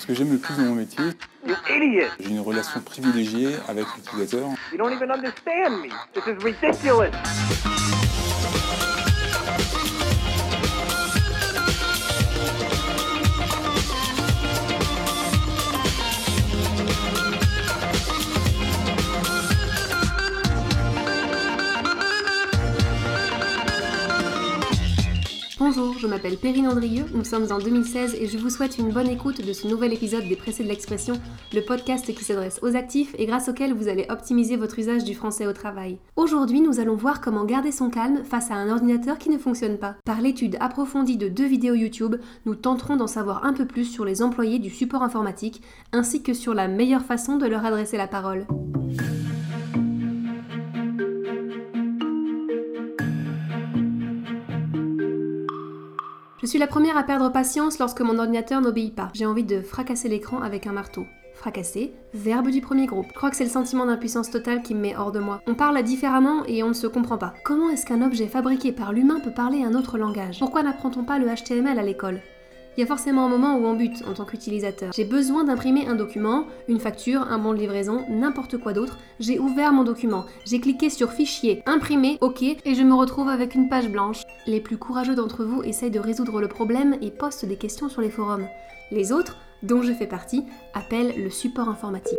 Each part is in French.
Ce que j'aime le plus dans mon métier, j'ai une relation privilégiée avec l'utilisateur. Bonjour, je m'appelle Perrine Andrieux, nous sommes en 2016 et je vous souhaite une bonne écoute de ce nouvel épisode des Pressés de l'expression, le podcast qui s'adresse aux actifs et grâce auquel vous allez optimiser votre usage du français au travail. Aujourd'hui, nous allons voir comment garder son calme face à un ordinateur qui ne fonctionne pas. Par l'étude approfondie de deux vidéos YouTube, nous tenterons d'en savoir un peu plus sur les employés du support informatique ainsi que sur la meilleure façon de leur adresser la parole. Suis la première à perdre patience lorsque mon ordinateur n'obéit pas. J'ai envie de fracasser l'écran avec un marteau. Fracasser, verbe du premier groupe. Je crois que c'est le sentiment d'impuissance totale qui me met hors de moi. On parle différemment et on ne se comprend pas. Comment est-ce qu'un objet fabriqué par l'humain peut parler un autre langage? Pourquoi n'apprend-on pas le HTML à l'école? Il y a forcément un moment où on bute en tant qu'utilisateur. J'ai besoin d'imprimer un document, une facture, un bon de livraison, n'importe quoi d'autre. J'ai ouvert mon document, j'ai cliqué sur Fichier, Imprimer, OK, et je me retrouve avec une page blanche. Les plus courageux d'entre vous essayent de résoudre le problème et postent des questions sur les forums. Les autres, dont je fais partie, appellent le support informatique.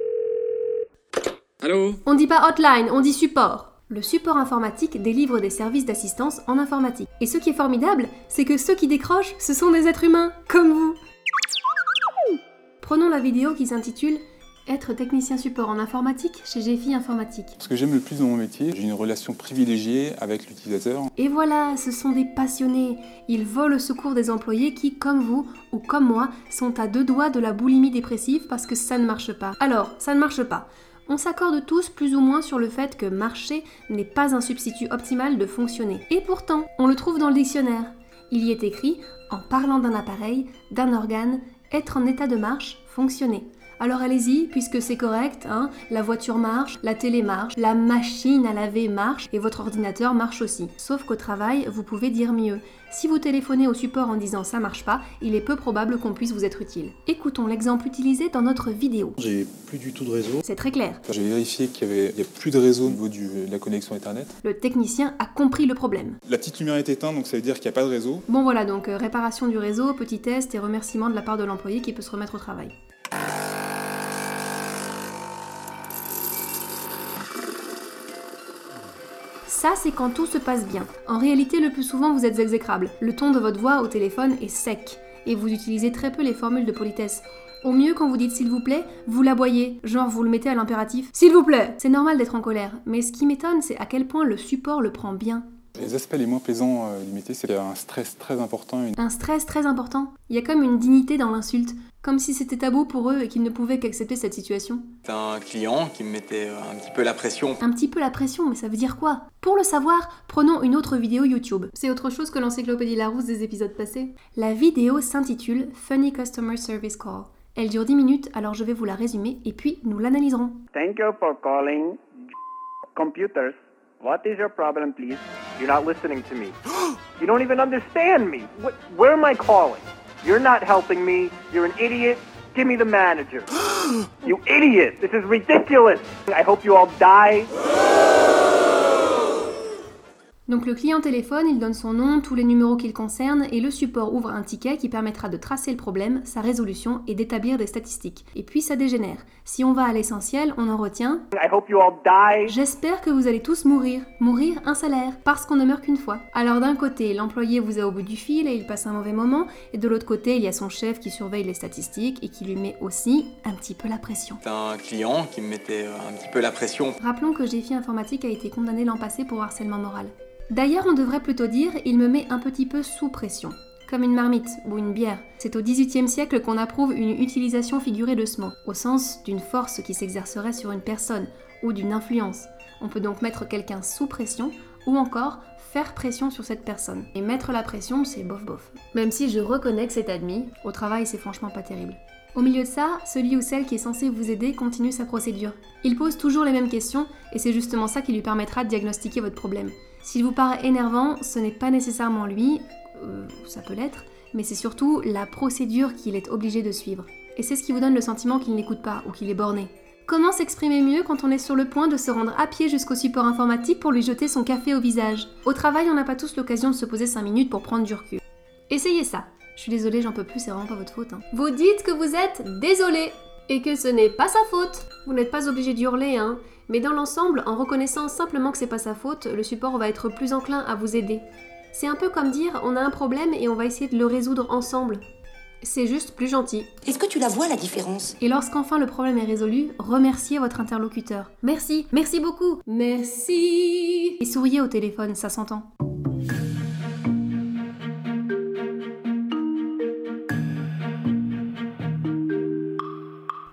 Allô? On dit pas hotline, on dit support. Le support informatique délivre des services d'assistance en informatique. Et ce qui est formidable, c'est que ceux qui décrochent, ce sont des êtres humains, comme vous. Prenons la vidéo qui s'intitule Être technicien support en informatique chez GFI Informatique. Ce que j'aime le plus dans mon métier, j'ai une relation privilégiée avec l'utilisateur. Et voilà, ce sont des passionnés. Ils volent au secours des employés qui, comme vous ou comme moi, sont à deux doigts de la boulimie dépressive parce que ça ne marche pas. Alors, ça ne marche pas. On s'accorde tous plus ou moins sur le fait que marcher n'est pas un substitut optimal de fonctionner. Et pourtant, on le trouve dans le dictionnaire. Il y est écrit, en parlant d'un appareil, d'un organe, être en état de marche, fonctionner. Alors allez-y, puisque c'est correct, hein, la voiture marche, la télé marche, la machine à laver marche et votre ordinateur marche aussi. Sauf qu'au travail, vous pouvez dire mieux. Si vous téléphonez au support en disant ça marche pas, il est peu probable qu'on puisse vous être utile. Écoutons l'exemple utilisé dans notre vidéo. J'ai plus du tout de réseau. C'est très clair. J'ai vérifié qu'il y avait plus de réseau au niveau du- de la connexion Internet. Le technicien a compris le problème. La petite lumière est éteinte, donc ça veut dire qu'il n'y a pas de réseau. Bon voilà donc euh, réparation du réseau, petit test et remerciement de la part de l'employé qui peut se remettre au travail. Ça, c'est quand tout se passe bien. En réalité, le plus souvent, vous êtes exécrable. Le ton de votre voix au téléphone est sec. Et vous utilisez très peu les formules de politesse. Au mieux, quand vous dites s'il vous plaît, vous l'aboyez, genre vous le mettez à l'impératif. S'il vous plaît C'est normal d'être en colère, mais ce qui m'étonne, c'est à quel point le support le prend bien. Les aspects les moins plaisants euh, du métier, c'est qu'il y a un stress très important, une Un stress très important. Il y a comme une dignité dans l'insulte, comme si c'était tabou pour eux et qu'ils ne pouvaient qu'accepter cette situation. C'est un client qui me mettait euh, un petit peu la pression. Un petit peu la pression, mais ça veut dire quoi? Pour le savoir, prenons une autre vidéo YouTube. C'est autre chose que l'encyclopédie Larousse des épisodes passés. La vidéo s'intitule Funny Customer Service Call. Elle dure 10 minutes, alors je vais vous la résumer et puis nous l'analyserons. Thank you for calling computers. What is your problem, please? You're not listening to me. you don't even understand me. Wh- where am I calling? You're not helping me. You're an idiot. Give me the manager. you idiot. This is ridiculous. I hope you all die. Donc le client téléphone, il donne son nom, tous les numéros qu'il concerne et le support ouvre un ticket qui permettra de tracer le problème, sa résolution et d'établir des statistiques. Et puis ça dégénère. Si on va à l'essentiel, on en retient I hope you all die. J'espère que vous allez tous mourir. Mourir un salaire, parce qu'on ne meurt qu'une fois. Alors d'un côté, l'employé vous a au bout du fil et il passe un mauvais moment, et de l'autre côté, il y a son chef qui surveille les statistiques et qui lui met aussi un petit peu la pression. C'est un client qui me mettait euh, un petit peu la pression. Rappelons que GFI Informatique a été condamné l'an passé pour harcèlement moral. D'ailleurs, on devrait plutôt dire il me met un petit peu sous pression. Comme une marmite ou une bière. C'est au XVIIIe siècle qu'on approuve une utilisation figurée de ce mot, au sens d'une force qui s'exercerait sur une personne ou d'une influence. On peut donc mettre quelqu'un sous pression ou encore faire pression sur cette personne. Et mettre la pression, c'est bof bof. Même si je reconnais que c'est admis, au travail c'est franchement pas terrible. Au milieu de ça, celui ou celle qui est censé vous aider continue sa procédure. Il pose toujours les mêmes questions et c'est justement ça qui lui permettra de diagnostiquer votre problème. S'il vous paraît énervant, ce n'est pas nécessairement lui, euh, ça peut l'être, mais c'est surtout la procédure qu'il est obligé de suivre. Et c'est ce qui vous donne le sentiment qu'il n'écoute pas ou qu'il est borné. Comment s'exprimer mieux quand on est sur le point de se rendre à pied jusqu'au support informatique pour lui jeter son café au visage? Au travail, on n'a pas tous l'occasion de se poser 5 minutes pour prendre du recul. Essayez ça. Je suis désolée, j'en peux plus, c'est vraiment pas votre faute. hein. Vous dites que vous êtes désolé et que ce n'est pas sa faute. Vous n'êtes pas obligé d'hurler, hein. Mais dans l'ensemble, en reconnaissant simplement que c'est pas sa faute, le support va être plus enclin à vous aider. C'est un peu comme dire on a un problème et on va essayer de le résoudre ensemble. C'est juste plus gentil. Est-ce que tu la vois la différence? Et lorsqu'enfin le problème est résolu, remerciez votre interlocuteur. Merci, merci beaucoup, merci. Et souriez au téléphone, ça s'entend.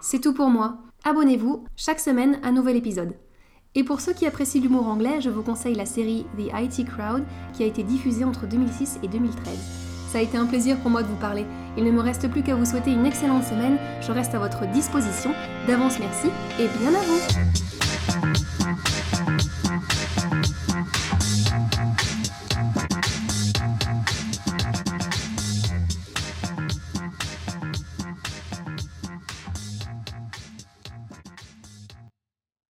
C'est tout pour moi. Abonnez-vous, chaque semaine un nouvel épisode. Et pour ceux qui apprécient l'humour anglais, je vous conseille la série The IT Crowd qui a été diffusée entre 2006 et 2013. Ça a été un plaisir pour moi de vous parler. Il ne me reste plus qu'à vous souhaiter une excellente semaine. Je reste à votre disposition. D'avance merci et bien à